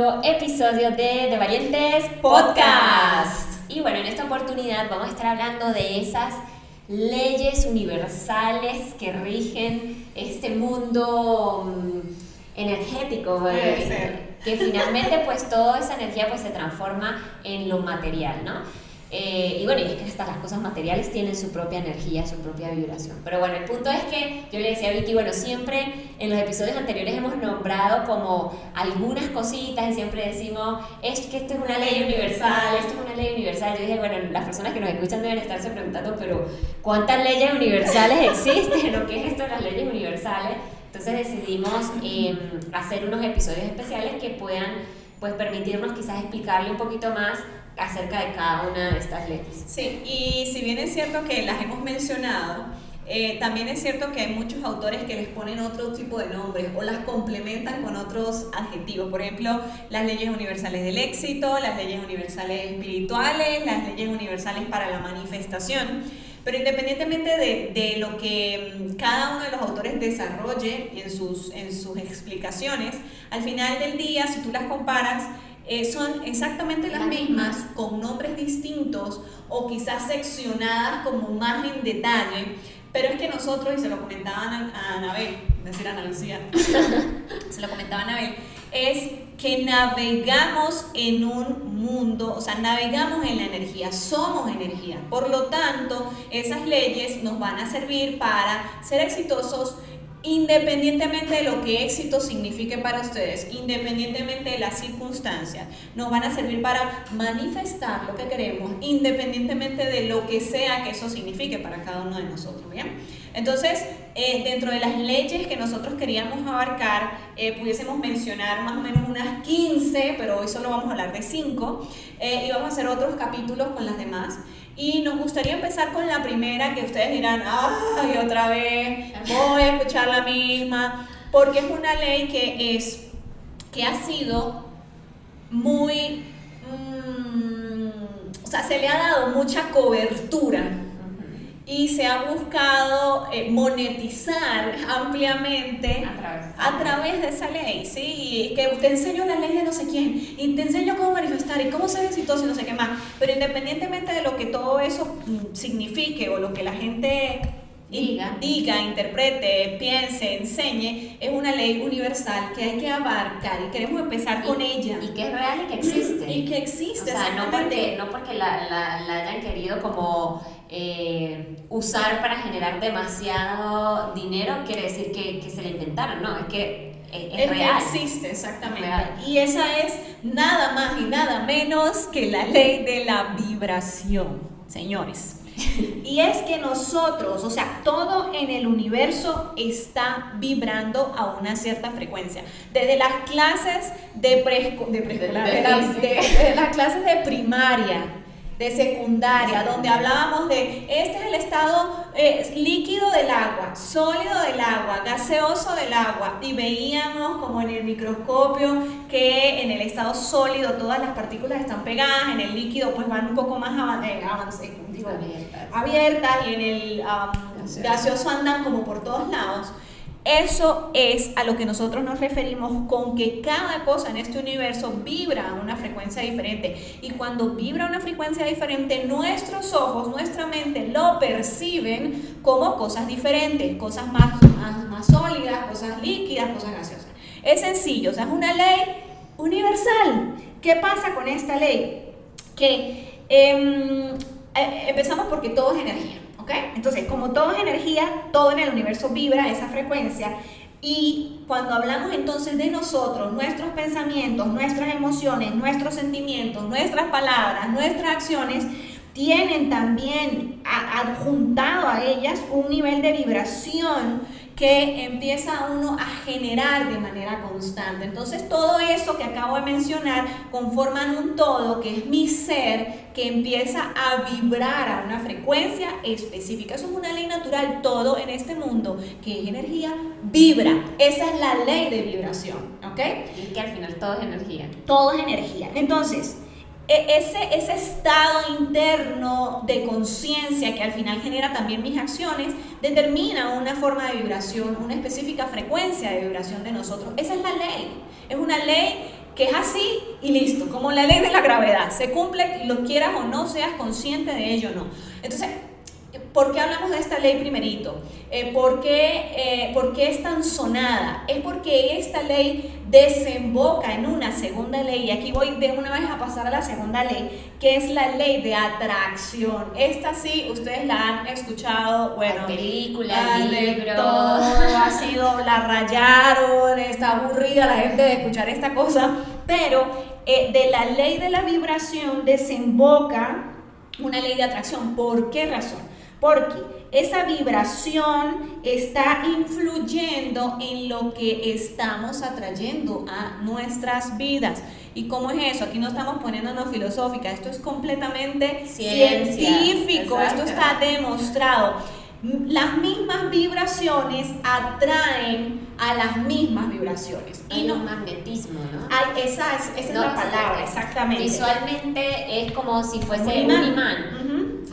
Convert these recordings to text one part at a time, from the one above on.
Nuevo episodio de De Valientes Podcast. Y bueno, en esta oportunidad vamos a estar hablando de esas leyes universales que rigen este mundo mm, energético, eh, que finalmente pues toda esa energía pues se transforma en lo material, ¿no? Eh, y bueno, y es que hasta las cosas materiales tienen su propia energía, su propia vibración. Pero bueno, el punto es que yo le decía a Vicky, bueno, siempre en los episodios anteriores hemos nombrado como algunas cositas y siempre decimos, es que esto es una ley universal, esto es una ley universal. Yo dije, bueno, las personas que nos escuchan deben estarse preguntando, pero ¿cuántas leyes universales existen o qué es esto de las leyes universales? Entonces decidimos em, hacer unos episodios especiales que puedan pues permitirnos quizás explicarle un poquito más acerca de cada una de estas leyes. Sí, y si bien es cierto que las hemos mencionado, eh, también es cierto que hay muchos autores que les ponen otro tipo de nombres o las complementan con otros adjetivos. Por ejemplo, las leyes universales del éxito, las leyes universales espirituales, las leyes universales para la manifestación. Pero independientemente de, de lo que mm, cada uno de los autores desarrolle en sus, en sus explicaciones, al final del día, si tú las comparas, eh, son exactamente las mismas, con nombres distintos o quizás seccionadas como más en detalle, pero es que nosotros, y se lo comentaban a Anabel, decir Ana Lucía, se lo comentaba a Anabel, es que navegamos en un mundo, o sea, navegamos en la energía, somos energía. Por lo tanto, esas leyes nos van a servir para ser exitosos Independientemente de lo que éxito signifique para ustedes, independientemente de las circunstancias, nos van a servir para manifestar lo que queremos, independientemente de lo que sea que eso signifique para cada uno de nosotros. ¿bien? Entonces, eh, dentro de las leyes que nosotros queríamos abarcar, eh, pudiésemos mencionar más o menos unas 15, pero hoy solo vamos a hablar de 5, eh, y vamos a hacer otros capítulos con las demás. Y nos gustaría empezar con la primera que ustedes dirán, ay, otra vez, voy a escuchar la misma, porque es una ley que es, que ha sido muy, mm, o sea, se le ha dado mucha cobertura y se ha buscado eh, monetizar ampliamente a través, de esa ley, ¿sí? que te enseño la ley de no sé quién, y te enseño cómo manifestar, y cómo ser exitoso y no sé qué más. Pero independientemente de lo que todo eso mm, signifique o lo que la gente diga, diga interprete, piense, enseñe, es una ley universal que hay que abarcar y queremos empezar con ella. Y que es real y que existe. Y que existe. O sea, no porque, no porque la, la, la hayan querido como eh, usar para generar demasiado dinero quiere decir que, que se la inventaron, no, es que es, real. existe, exactamente. Y esa es nada más y nada menos que la ley de la vibración, señores. Y es que nosotros, o sea, todo en el universo está vibrando a una cierta frecuencia. Desde las clases de, de, de las clases de primaria, de secundaria, donde hablábamos de, este es el estado eh, líquido del agua, sólido del agua, gaseoso del agua, y veíamos como en el microscopio que en el estado sólido todas las partículas están pegadas, en el líquido pues van un poco más eh, abiertas. y en el gaseoso andan como por todos lados. Eso es a lo que nosotros nos referimos con que cada cosa en este universo vibra a una frecuencia diferente. Y cuando vibra a una frecuencia diferente, nuestros ojos, nuestra mente lo perciben como cosas diferentes, cosas más, más, sólidas, cosas líquidas, cosas gaseosas. Es sencillo, o sea, es una ley universal. ¿Qué pasa con esta ley? Que em, eh, empezamos porque todo es energía. Entonces, como todo es energía, todo en el universo vibra esa frecuencia. Y cuando hablamos entonces de nosotros, nuestros pensamientos, nuestras emociones, nuestros sentimientos, nuestras palabras, nuestras acciones, tienen también adjuntado a ellas un nivel de vibración que empieza uno a generar de manera constante. Entonces todo eso que acabo de mencionar conforman un todo que es mi ser que empieza a vibrar a una frecuencia específica. Eso es una ley natural. Todo en este mundo que es energía vibra. Esa es la ley de vibración. ¿Ok? Y que al final todo es energía. Todo es energía. Entonces, ese, ese estado interno de conciencia que al final genera también mis acciones, determina una forma de vibración, una específica frecuencia de vibración de nosotros. Esa es la ley. Es una ley que es así y listo, como la ley de la gravedad. Se cumple, lo quieras o no, seas consciente de ello o no. Entonces, ¿Por qué hablamos de esta ley primerito? Eh, ¿por, qué, eh, ¿por, qué, es tan sonada? Es porque esta ley desemboca en una segunda ley, y aquí voy de una vez a pasar a la segunda ley, que es la ley de atracción. Esta sí, ustedes la han escuchado, bueno, películas, libros, ha sido, la rayaron, está aburrida la gente de escuchar esta cosa, pero eh, de la ley de la vibración desemboca una ley de atracción. ¿Por qué razón? Porque esa vibración está influyendo en lo que estamos atrayendo a nuestras vidas. ¿Y cómo es eso? Aquí no estamos poniéndonos filosófica, esto es completamente científico, esto está demostrado. Las mismas vibraciones atraen a las mismas vibraciones. y no magnetismo, ¿no? esa es, la palabra, exactamente. Visualmente es como si fuese un imán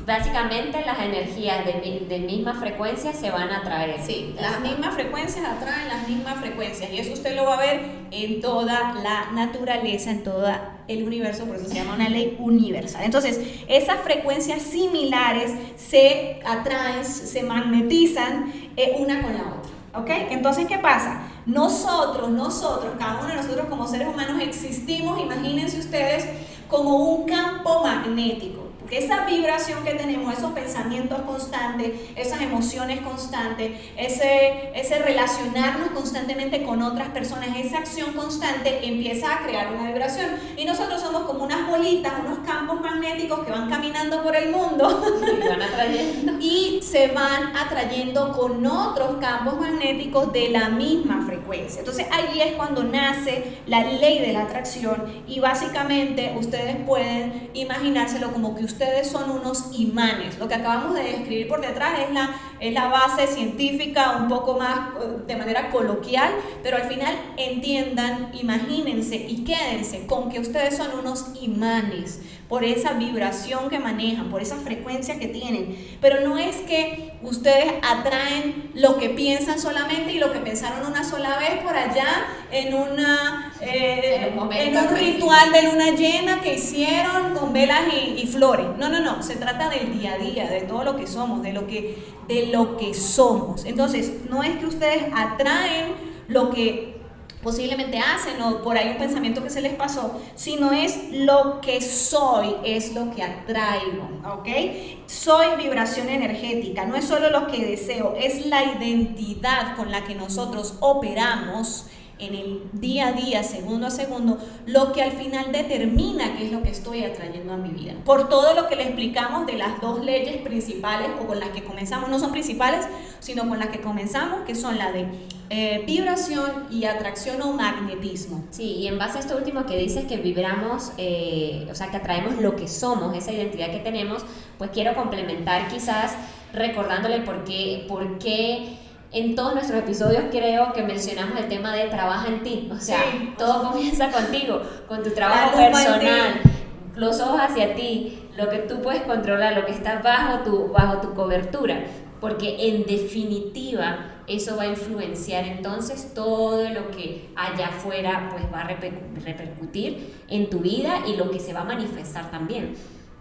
básicamente las energías de, de, misma frecuencia se van a atraer. Sí, las mismas frecuencias atraen las mismas frecuencias y eso usted lo va a ver en toda la naturaleza, en todo el universo, por eso se llama una ley universal. Entonces, esas frecuencias similares se atraen, se magnetizan eh, una con la otra. ¿Ok? Entonces, ¿qué pasa? Nosotros, nosotros, cada uno de nosotros como seres humanos existimos, imagínense ustedes, como un campo magnético esa vibración que tenemos, esos pensamientos constantes, esas emociones constantes, ese, ese relacionarnos constantemente con otras personas, esa acción constante empieza a crear una vibración. Y nosotros somos como unas bolitas, unos campos magnéticos que van caminando por el mundo y, van atrayendo. y se van atrayendo con otros campos magnéticos de la misma frecuencia. Entonces ahí es cuando nace la ley de la atracción y básicamente ustedes pueden imaginárselo como que ustedes son unos imanes. Lo que acabamos de describir por detrás es la, es la base científica, un poco más eh, de manera coloquial, pero al final entiendan, imagínense y quédense con que ustedes son unos imanes por esa vibración que manejan, por esa frecuencia que tienen. Pero no es que ustedes atraen lo que piensan solamente y lo que pensaron una sola vez por allá en, una, eh, en, un, ritual de luna llena que hicieron con velas y, y, flores. No, no, no, se trata del día a día, de todo lo que somos, de lo que, de lo que somos. Entonces, no es que ustedes atraen lo que posiblemente hacen o por ahí un pensamiento que se les pasó, sino es lo que soy, es lo que atraigo, ¿ok? Soy vibración energética, no es solo lo que deseo, es la identidad con la que nosotros operamos en el día a día, segundo a segundo, lo que al final determina qué es lo que estoy atrayendo a mi vida. Por todo lo que le explicamos de las dos leyes principales o con las que comenzamos, no son principales, sino con las que comenzamos, que son la de eh, vibración y atracción o magnetismo. Sí, y en base a esto último que dices que vibramos, eh, o sea, que atraemos lo que somos, esa identidad que tenemos, pues quiero complementar quizás recordándole por qué, por qué en todos nuestros episodios creo que mencionamos el tema de trabaja en ti. O sea, todo comienza contigo, con tu trabajo personal, los ojos hacia ti, lo que tú puedes controlar, lo que está bajo tu, bajo tu cobertura. Porque en definitiva eso va a influenciar entonces todo lo que allá afuera pues va a repercutir en tu vida y lo que se va a manifestar también.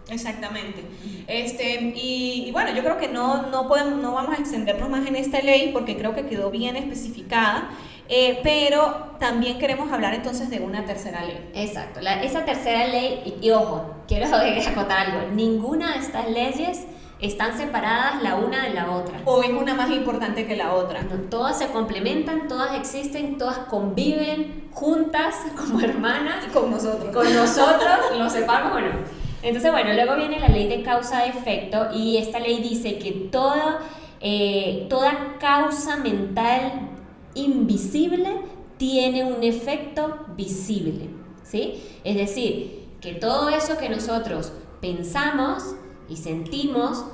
Exactamente. Este, y, bueno, yo creo que no, no, podemos, no vamos a extendernos más en esta ley porque creo que quedó bien especificada. Eh, pero también queremos hablar entonces de una tercera ley. Exacto, esa tercera ley, y, ojo, quiero acotar algo, ninguna de estas leyes están separadas la una de la otra. O es una más importante que la otra. todas se complementan, todas existen, todas conviven juntas como hermanas. con nosotros. Con nosotros, lo sepamos o no. Entonces, bueno, luego viene la ley de causa-efecto y esta ley dice que toda, eh, toda causa mental invisible tiene un efecto visible, ¿sí? Es decir, que todo eso que nosotros pensamos y sentimos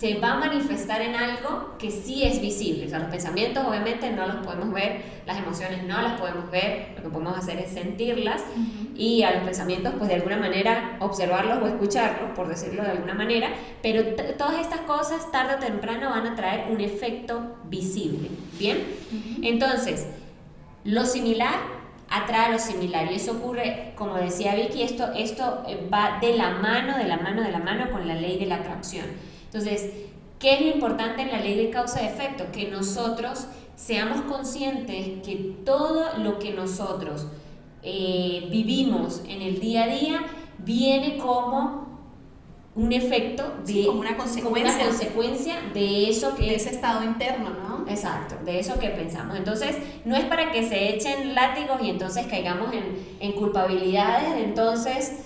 se va a manifestar en algo que sí es visible. O sea, los pensamientos obviamente no los podemos ver, las emociones no las podemos ver, lo que podemos hacer es sentirlas y a los pensamientos pues de alguna manera observarlos o escucharlos, por decirlo de alguna manera, pero todas estas cosas tarde o temprano van a traer un efecto visible. ¿Bien? Entonces, lo similar atrae lo similar y eso ocurre, como decía Vicky, esto, esto eh, va de la mano, de la mano, de la mano con la ley de la atracción. Entonces, ¿qué es lo importante en la ley de causa y efecto? Que nosotros seamos conscientes que todo lo que nosotros eh, vivimos en el día a día viene como un efecto de como una consecuencia, consecuencia de eso que de ese estado interno, ¿no? Exacto, de eso que pensamos. Entonces, no es para que se echen látigos y entonces caigamos en, en culpabilidades, entonces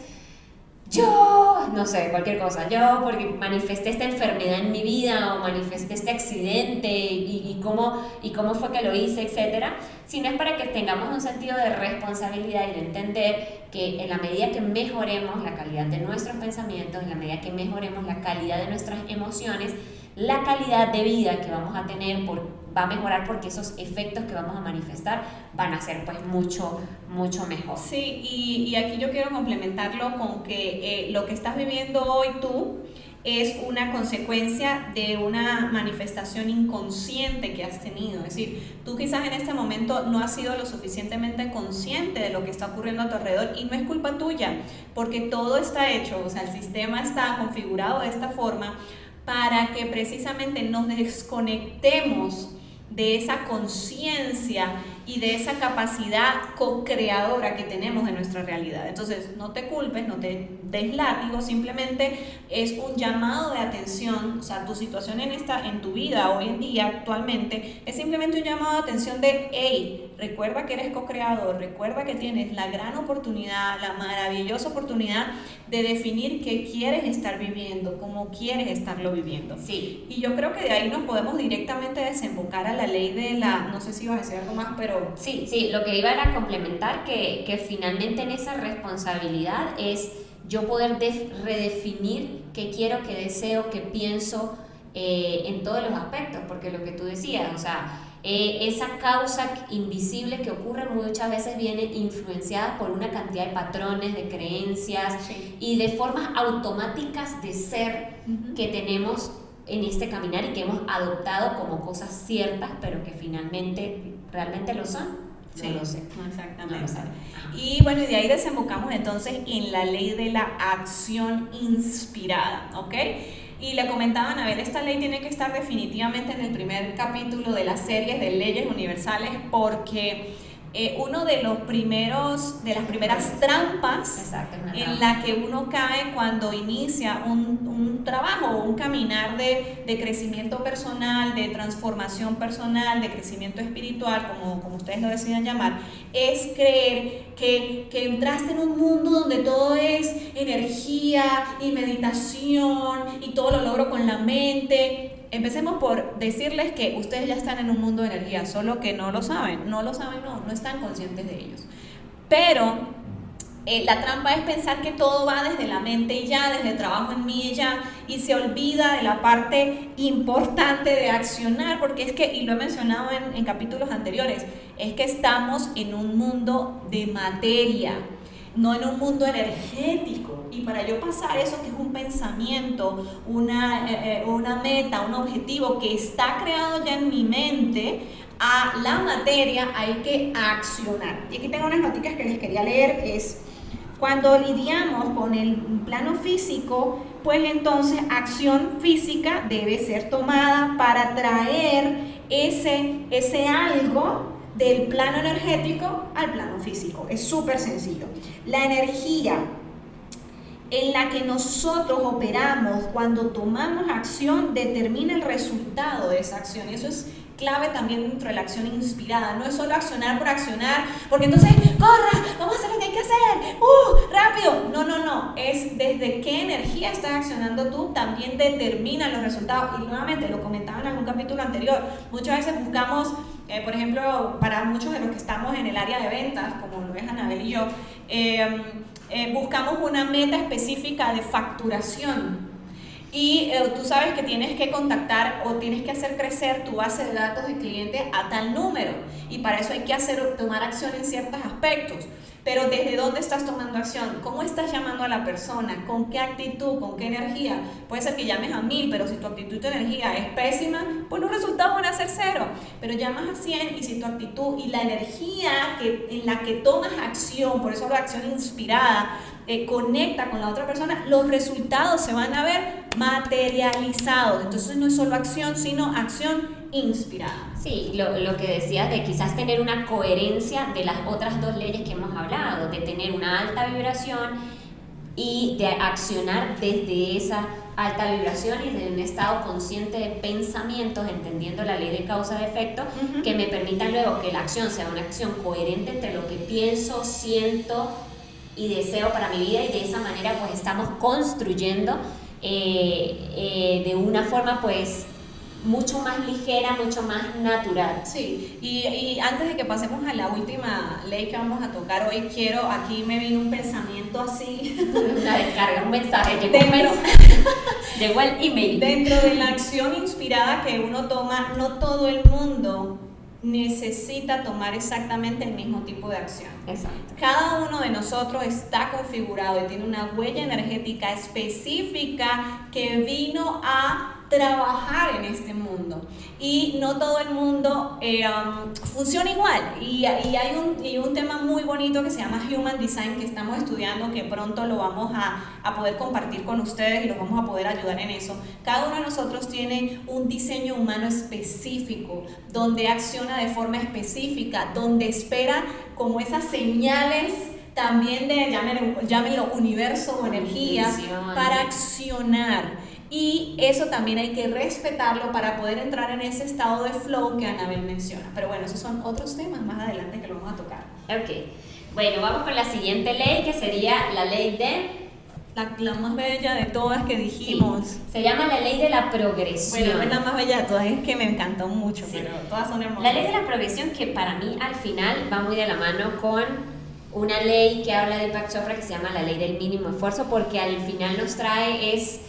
yo, no sé, cualquier cosa, yo porque manifesté esta enfermedad en mi vida o manifesté este accidente y, cómo, y cómo fue que lo hice, etcétera, sino es para que tengamos un sentido de responsabilidad y de entender que en la medida que mejoremos la calidad de nuestros pensamientos, en la medida que mejoremos la calidad de nuestras emociones, la calidad de vida que vamos a tener por, va a mejorar porque esos efectos que vamos a manifestar van a ser pues mucho, mucho mejor. Sí, y, y aquí yo quiero complementarlo con que eh, lo que estás viviendo hoy tú es una consecuencia de una manifestación inconsciente que has tenido. Es decir, tú quizás en este momento no has sido lo suficientemente consciente de lo que está ocurriendo a tu alrededor y no es culpa tuya, porque todo está hecho, o sea, el sistema está configurado de esta forma para que precisamente nos desconectemos de esa conciencia y de esa capacidad co-creadora que tenemos de nuestra realidad. Entonces, no te culpes, no te des látigo, simplemente es un llamado de atención, o sea, tu situación en, esta, en tu vida hoy en día, actualmente, es simplemente un llamado de atención de, hey, recuerda que eres co-creador, recuerda que tienes la gran oportunidad, la maravillosa oportunidad de definir qué quieres estar viviendo, cómo quieres estarlo viviendo. Sí. Y yo creo que de ahí nos podemos directamente desembocar a la ley de la, no sé si vas a decir algo más, pero Sí, sí, lo que iba era complementar que, que finalmente en esa responsabilidad es yo poder redefinir qué quiero, qué deseo, qué pienso eh, en todos los aspectos, porque lo que tú decías, o sea, eh, esa causa invisible que ocurre muchas veces viene influenciada por una cantidad de patrones, de creencias y de formas automáticas de ser que tenemos en este caminar y que hemos adoptado como cosas ciertas, pero que finalmente realmente lo son. Sí, no lo sé. Exactamente. y bueno, y de ahí desembocamos entonces en la ley de la acción inspirada, ¿ok? Y le comentaban, a ver, esta ley tiene que estar definitivamente en el primer capítulo de las series de leyes universales porque eh, uno de los primeros, de las primeras trampas en la que uno cae cuando inicia un, un trabajo un caminar de, de, crecimiento personal, de transformación personal, de crecimiento espiritual, como, como ustedes lo decidan llamar, es creer que, que entraste en un mundo donde todo es energía y meditación y todo lo logro con la mente Empecemos por decirles que ustedes ya están en un mundo de energía, solo que no lo saben, no lo saben, no, no están conscientes de ellos. Pero eh, la trampa es pensar que todo va desde la mente y ya, desde el trabajo en mí y ya, y se olvida de la parte importante de accionar, porque es que, y lo he mencionado en, en capítulos anteriores, es que estamos en un mundo de materia, no en un mundo energético. Y para yo pasar eso que es un pensamiento, una, eh, eh, una meta, un objetivo que está creado ya en mi mente, a la materia hay que accionar. Y aquí tengo unas noticias que les quería leer. Es cuando lidiamos con el plano físico, pues entonces acción física debe ser tomada para traer ese, ese algo del plano energético al plano físico. Es súper sencillo. La energía en la que nosotros operamos cuando tomamos acción determina el resultado de esa acción. Eso es clave también dentro de la acción inspirada. No es solo accionar por accionar, porque entonces, corra, vamos a hacer lo que hay que hacer, ¡uh! ¡Rápido! No, no, no. Es desde qué energía estás accionando tú, también determina los resultados. Y nuevamente, lo comentaba en algún capítulo anterior, muchas veces buscamos, eh, por ejemplo, para muchos de los que estamos en el área de ventas, como lo es Anabel y yo, eh, eh, buscamos una meta específica de facturación y eh, tú sabes que tienes que contactar o tienes que hacer crecer tu base de datos de clientes a tal número y para eso hay que hacer tomar acción en ciertos aspectos. Pero desde dónde estás tomando acción, cómo estás llamando a la persona, con qué actitud, con qué energía. Puede ser que llames a mil, pero si tu actitud y energía es pésima, pues los resultados van a ser cero. Pero llamas a 100 y si tu actitud y la energía en la que tomas acción, por eso la acción inspirada, eh, conecta con la otra persona, los resultados se van a ver materializados. Entonces no es solo acción, sino acción inspirada. Sí, lo, lo, que decías de quizás tener una coherencia de las otras dos leyes que hemos hablado, de tener una alta vibración y de accionar desde esa alta vibración y desde un estado consciente de pensamientos, entendiendo la ley de causa-efecto, uh -huh. que me permitan luego que la acción sea una acción coherente entre lo que pienso, siento, y deseo para mi vida y de esa manera pues estamos construyendo eh, eh, de una forma pues mucho más ligera, mucho más natural. Sí, y, y, antes de que pasemos a la última ley que vamos a tocar hoy, quiero, aquí me vino un pensamiento así. Una descarga, un mensaje, llegó, Dentro, un mensaje, llegó el email. Dentro de la acción inspirada que uno toma, no todo el mundo necesita tomar exactamente el mismo tipo de acción. Exacto. Cada uno de nosotros está configurado y tiene una huella energética específica que vino a trabajar en este mundo. Y no todo el mundo eh, um, funciona igual. Y, y, hay un, y un tema muy bonito que se llama Human Design que estamos estudiando que pronto lo vamos a, a poder compartir con ustedes y los vamos a poder ayudar en eso. Cada uno de nosotros tiene un diseño humano específico donde acciona de forma específica donde espera como esas señales también de llámenlo, llámenlo universo o energía para accionar y eso también hay que respetarlo para poder entrar en ese estado de flow que Anabel menciona. Pero bueno, esos son otros temas más adelante que lo vamos a tocar. Ok. Bueno, vamos con la siguiente ley que sería la ley de... La, la más bella de todas que dijimos. Sí. Se llama la ley de la progresión. Bueno, es la más bella de todas, es que me encantó mucho, sí. pero todas son hermosas. La ley de la progresión que para mí al final va muy de la mano con una ley que habla de Deepak Chopra que se llama la ley del mínimo esfuerzo porque al final nos trae es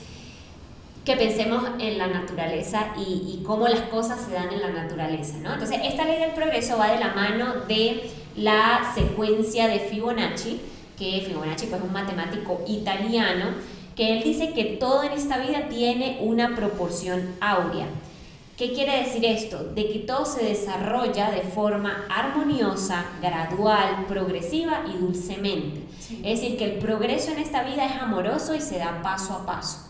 que pensemos en la naturaleza y, y, cómo las cosas se dan en la naturaleza, ¿no? Entonces, esta ley del progreso va de la mano de la secuencia de Fibonacci, que Fibonacci pues, es un matemático italiano, que él dice que todo en esta vida tiene una proporción áurea. ¿Qué quiere decir esto? De que todo se desarrolla de forma armoniosa, gradual, progresiva y dulcemente. Sí. Es decir, que el progreso en esta vida es amoroso y se da paso a paso.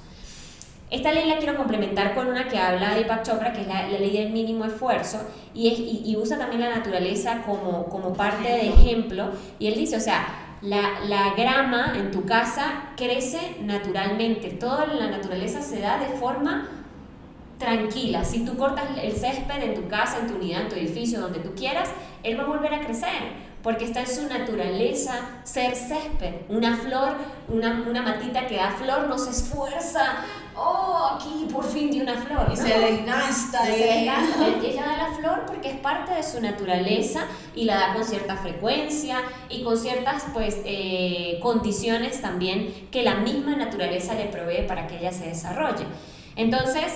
Esta ley la quiero complementar con una que habla de Deepak Chopra, que es la, ley del mínimo esfuerzo, y, usa también la naturaleza como, parte de ejemplo. Y él dice, o sea, la, grama en tu casa crece naturalmente, toda la naturaleza se da de forma tranquila. Si tú cortas el césped en tu casa, en tu unidad, en tu edificio, donde tú quieras, él va a volver a crecer porque está en su naturaleza ser césped. Una flor, una matita que da flor no se esfuerza. Oh, aquí por fin dio una flor. Y ¿no? se desgasta. Y se desgasta. Ella da la flor porque es parte de su naturaleza y la da con cierta frecuencia y con ciertas pues, eh, condiciones también que la misma naturaleza le provee para que ella se desarrolle. Entonces,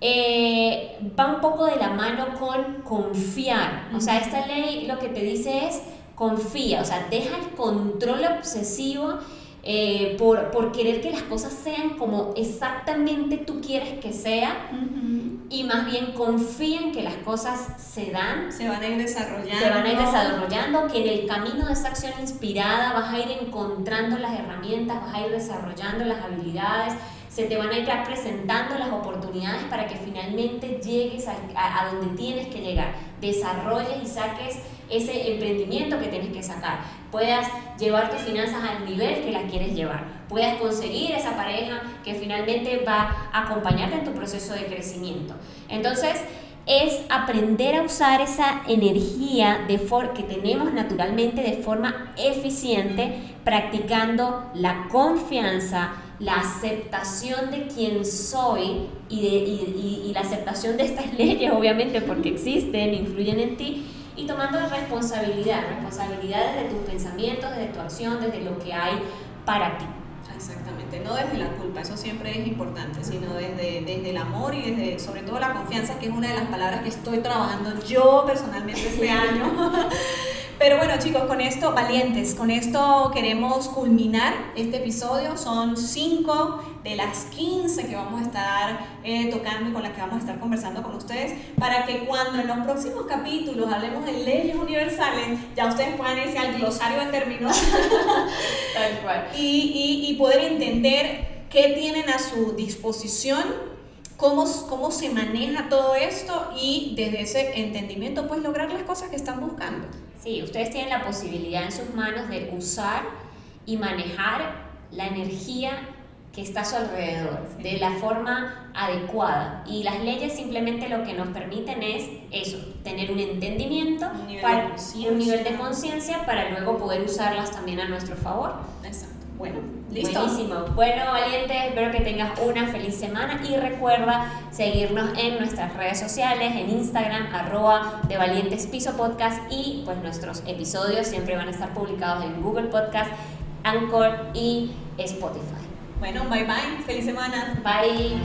eh, va un poco de la mano con confiar. O sea, esta ley lo que te dice es confía, o sea, deja el control obsesivo eh, por, por, querer que las cosas sean como exactamente tú quieres que sea uh -huh. y más bien confía en que las cosas se dan, se van a ir desarrollando, se van a ir desarrollando, que en el camino de esa acción inspirada vas a ir encontrando las herramientas, vas a ir desarrollando las habilidades, se te van a ir presentando las oportunidades para que finalmente llegues a, a, a donde tienes que llegar, desarrolles y saques ese emprendimiento que tienes que sacar, puedas llevar tus finanzas al nivel que las quieres llevar, puedas conseguir esa pareja que finalmente va a acompañarte en tu proceso de crecimiento. Entonces, es aprender a usar esa energía de que tenemos naturalmente de forma eficiente, practicando la confianza, la aceptación de quién soy y, y, la aceptación de estas leyes, obviamente, porque existen, influyen en ti, y tomando responsabilidad, responsabilidad desde tus pensamientos, desde tu acción, desde lo que hay para ti. Exactamente, no desde la culpa, eso siempre es importante, sino desde, desde el amor y desde sobre todo la confianza, que es una de las palabras que estoy trabajando yo personalmente este año. Pero bueno chicos, con esto, valientes, con esto queremos culminar este episodio. Son cinco de las 15 que vamos a estar eh, tocando y con las que vamos a estar conversando con ustedes, para que cuando en los próximos capítulos hablemos de leyes universales, ya ustedes puedan irse al glosario de términos Tal cual. Y, y, y poder entender qué tienen a su disposición cómo, cómo se maneja todo esto y desde ese entendimiento pues lograr las cosas que están buscando. Sí, ustedes tienen la posibilidad en sus manos de usar y manejar la energía que está a su alrededor de la forma adecuada. Y las leyes simplemente lo que nos permiten es eso, tener un entendimiento, un nivel de conciencia para luego poder usarlas también a nuestro favor. Exacto. Bueno, listo. Buenísimo. Bueno, valientes, espero que tengas una feliz semana y recuerda seguirnos en nuestras redes sociales, en Instagram, arroba de Valientes Piso Podcast y pues nuestros episodios siempre van a estar publicados en Google Podcast, Anchor y Spotify. Bueno, bye bye, feliz semana. Bye.